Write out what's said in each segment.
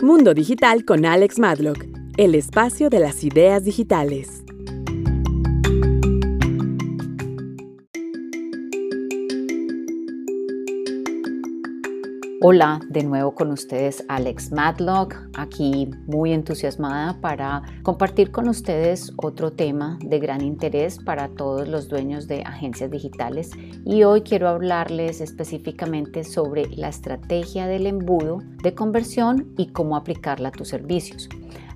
Mundo Digital con Alex Madlock, el espacio de las ideas digitales. Hola, de nuevo con ustedes Alex Matlock, aquí muy entusiasmada para compartir con ustedes otro tema de gran interés para todos los dueños de agencias digitales y hoy quiero hablarles específicamente sobre la estrategia del embudo de conversión y cómo aplicarla a tus servicios.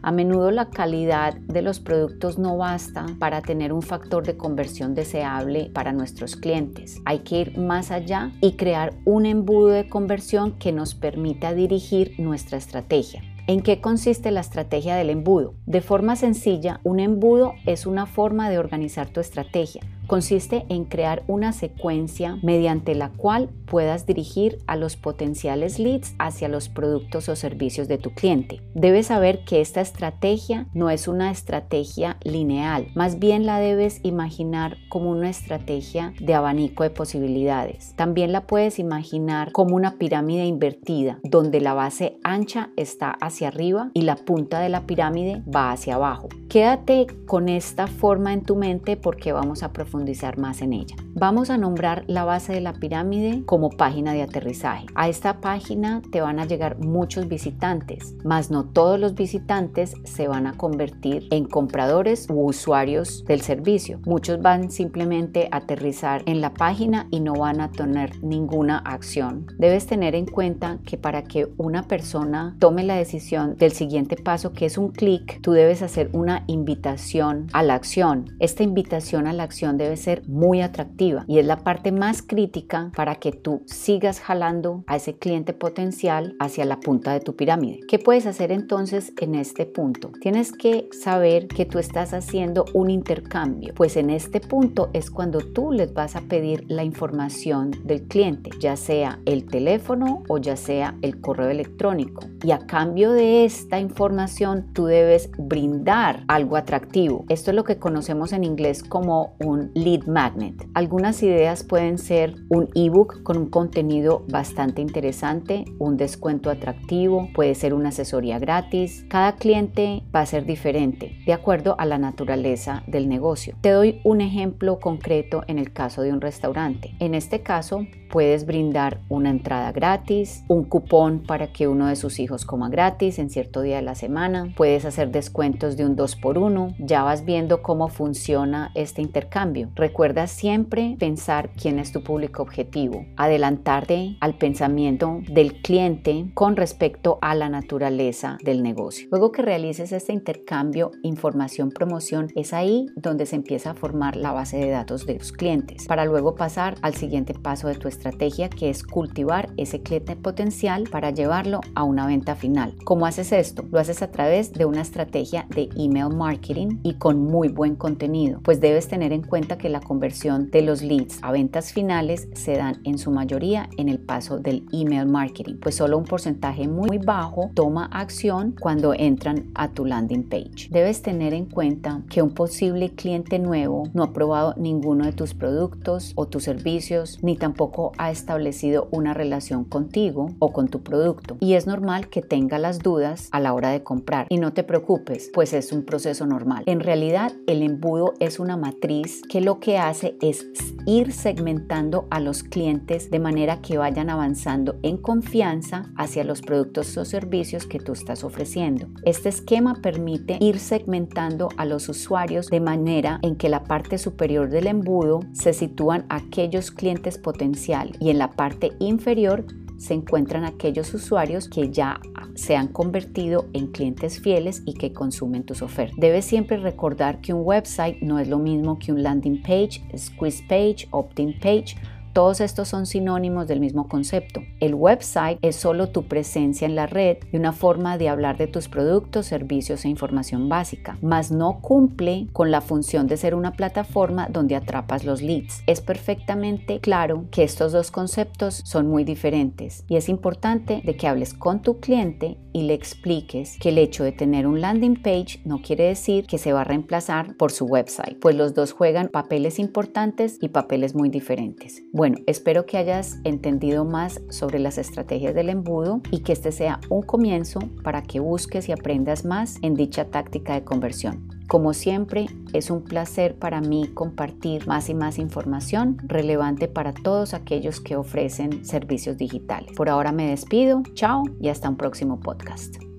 A menudo la calidad de los productos no basta para tener un factor de conversión deseable para nuestros clientes. Hay que ir más allá y crear un embudo de conversión que nos permita dirigir nuestra estrategia. ¿En qué consiste la estrategia del embudo? De forma sencilla, un embudo es una forma de organizar tu estrategia consiste en crear una secuencia mediante la cual puedas dirigir a los potenciales leads hacia los productos o servicios de tu cliente. Debes saber que esta estrategia no es una estrategia lineal, más bien la debes imaginar como una estrategia de abanico de posibilidades. También la puedes imaginar como una pirámide invertida, donde la base ancha está hacia arriba y la punta de la pirámide va hacia abajo. Quédate con esta forma en tu mente porque vamos a profundizar más en ella. Vamos a nombrar la base de la pirámide como página de aterrizaje. A esta página te van a llegar muchos visitantes, mas no todos los visitantes se van a convertir en compradores u usuarios del servicio. Muchos van simplemente a aterrizar en la página y no van a tener ninguna acción. Debes tener en cuenta que para que una persona tome la decisión del siguiente paso, que es un clic, tú debes hacer una invitación a la acción. Esta invitación a la acción debe ser muy atractiva y es la parte más crítica para que tú sigas jalando a ese cliente potencial hacia la punta de tu pirámide. ¿Qué puedes hacer entonces en este punto? Tienes que saber que tú estás haciendo un intercambio, pues en este punto es cuando tú les vas a pedir la información del cliente, ya sea el teléfono o ya sea el correo electrónico. Y a cambio de esta información tú debes brindar algo atractivo. Esto es lo que conocemos en inglés como un lead magnet. Algunas ideas pueden ser un ebook con un contenido bastante interesante, un descuento atractivo, puede ser una asesoría gratis. Cada cliente va a ser diferente de acuerdo a la naturaleza del negocio. Te doy un ejemplo concreto en el caso de un restaurante. En este caso, puedes brindar una entrada gratis, un cupón para que uno de sus hijos coma gratis en cierto día de la semana, puedes hacer descuentos de un 2 por 1 ya vas viendo cómo funciona este intercambio. Recuerda siempre pensar quién es tu público objetivo, adelantarte al pensamiento del cliente con respecto a la naturaleza del negocio. Luego que realices este intercambio información-promoción, es ahí donde se empieza a formar la base de datos de tus clientes, para luego pasar al siguiente paso de tu estrategia estrategia que es cultivar ese cliente potencial para llevarlo a una venta final. ¿Cómo haces esto? Lo haces a través de una estrategia de email marketing y con muy buen contenido, pues debes tener en cuenta que la conversión de los leads a ventas finales se dan en su mayoría en el paso del email marketing, pues solo un porcentaje muy bajo toma acción cuando entran a tu landing page. Debes tener en cuenta que un posible cliente nuevo no ha probado ninguno de tus productos o tus servicios, ni tampoco ha establecido una relación contigo o con tu producto y es normal que tenga las dudas a la hora de comprar y no te preocupes pues es un proceso normal. En realidad el embudo es una matriz que lo que hace es ir segmentando a los clientes de manera que vayan avanzando en confianza hacia los productos o servicios que tú estás ofreciendo. Este esquema permite ir segmentando a los usuarios de manera en que la parte superior del embudo se sitúan aquellos clientes potenciales y en la parte inferior se encuentran aquellos usuarios que ya se han convertido en clientes fieles y que consumen tus ofertas. Debes siempre recordar que un website no es lo mismo que un landing page, squeeze page, opt-in page todos estos son sinónimos del mismo concepto. El website es solo tu presencia en la red y una forma de hablar de tus productos, servicios e información básica, mas no cumple con la función de ser una plataforma donde atrapas los leads. Es perfectamente claro que estos dos conceptos son muy diferentes y es importante de que hables con tu cliente y le expliques que el hecho de tener un landing page no quiere decir que se va a reemplazar por su website, pues los dos juegan papeles importantes y papeles muy diferentes. Bueno, espero que hayas entendido más sobre las estrategias del embudo y que este sea un comienzo para que busques y aprendas más en dicha táctica de conversión. Como siempre, es un placer para mí compartir más y más información relevante para todos aquellos que ofrecen servicios digitales. Por ahora me despido, chao y hasta un próximo podcast.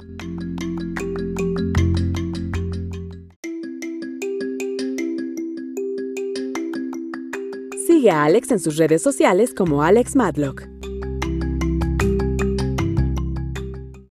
Sigue a Alex en sus redes sociales como Alex Madlock.